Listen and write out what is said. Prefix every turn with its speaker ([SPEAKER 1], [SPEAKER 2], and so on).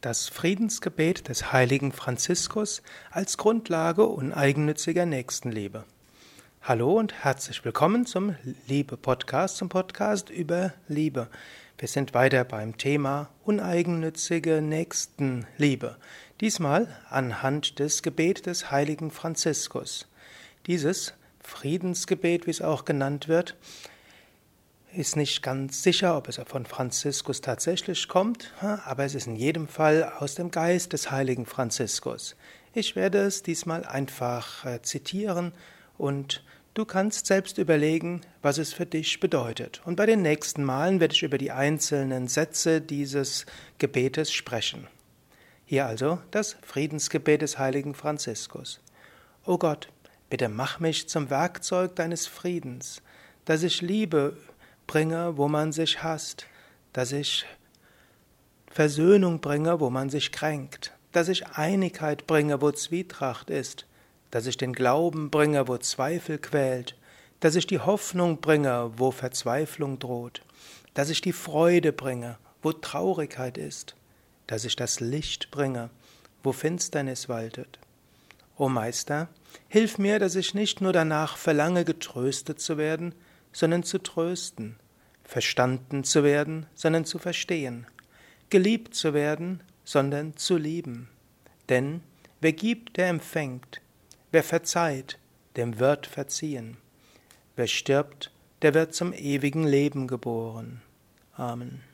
[SPEAKER 1] Das Friedensgebet des heiligen Franziskus als Grundlage uneigennütziger Nächstenliebe. Hallo und herzlich willkommen zum Liebe-Podcast, zum Podcast über Liebe. Wir sind weiter beim Thema uneigennützige Nächstenliebe. Diesmal anhand des Gebet des heiligen Franziskus. Dieses Friedensgebet, wie es auch genannt wird, ist nicht ganz sicher, ob es von Franziskus tatsächlich kommt, aber es ist in jedem Fall aus dem Geist des heiligen Franziskus. Ich werde es diesmal einfach äh, zitieren und du kannst selbst überlegen, was es für dich bedeutet. Und bei den nächsten Malen werde ich über die einzelnen Sätze dieses Gebetes sprechen. Hier also das Friedensgebet des heiligen Franziskus. O Gott, bitte mach mich zum Werkzeug deines Friedens, dass ich Liebe bringe, wo man sich hasst, dass ich Versöhnung bringe, wo man sich kränkt, dass ich Einigkeit bringe, wo Zwietracht ist, dass ich den Glauben bringe, wo Zweifel quält, dass ich die Hoffnung bringe, wo Verzweiflung droht, dass ich die Freude bringe, wo Traurigkeit ist, dass ich das Licht bringe, wo Finsternis waltet. O Meister, hilf mir, dass ich nicht nur danach verlange, getröstet zu werden, sondern zu trösten, verstanden zu werden, sondern zu verstehen, geliebt zu werden, sondern zu lieben. Denn wer gibt, der empfängt, wer verzeiht, dem wird verziehen, wer stirbt, der wird zum ewigen Leben geboren. Amen.